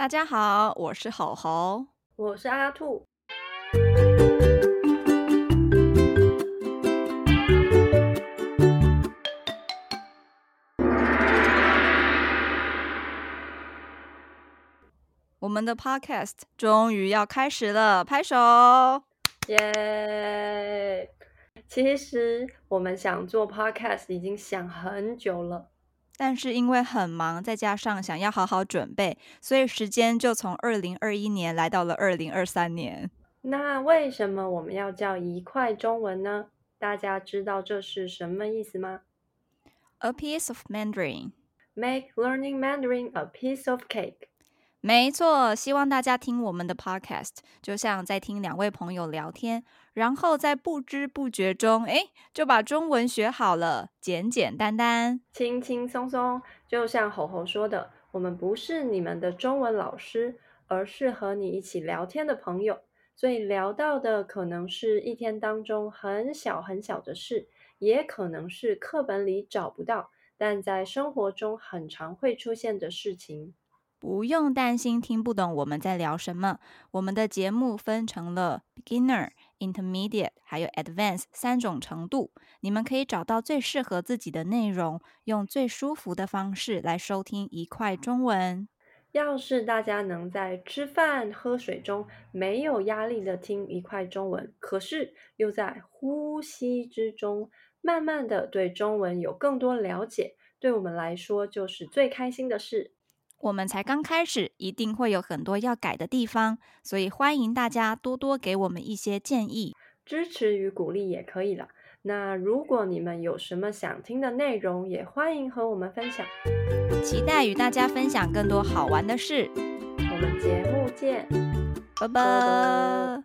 大家好，我是猴猴，我是阿兔。我们的 Podcast 终于要开始了，拍手！耶！其实我们想做 Podcast 已经想很久了。但是因为很忙，再加上想要好好准备，所以时间就从二零二一年来到了二零二三年。那为什么我们要叫一块中文呢？大家知道这是什么意思吗？A piece of Mandarin. Make learning Mandarin a piece of cake. 没错，希望大家听我们的 podcast，就像在听两位朋友聊天，然后在不知不觉中，哎，就把中文学好了，简简单单，轻轻松松。就像猴猴说的，我们不是你们的中文老师，而是和你一起聊天的朋友。所以聊到的可能是一天当中很小很小的事，也可能是课本里找不到，但在生活中很常会出现的事情。不用担心听不懂我们在聊什么。我们的节目分成了 Beginner、Intermediate 还有 Advanced 三种程度，你们可以找到最适合自己的内容，用最舒服的方式来收听一块中文。要是大家能在吃饭、喝水中没有压力的听一块中文，可是又在呼吸之中慢慢的对中文有更多了解，对我们来说就是最开心的事。我们才刚开始，一定会有很多要改的地方，所以欢迎大家多多给我们一些建议，支持与鼓励也可以了。那如果你们有什么想听的内容，也欢迎和我们分享。期待与大家分享更多好玩的事。我们节目见，拜拜。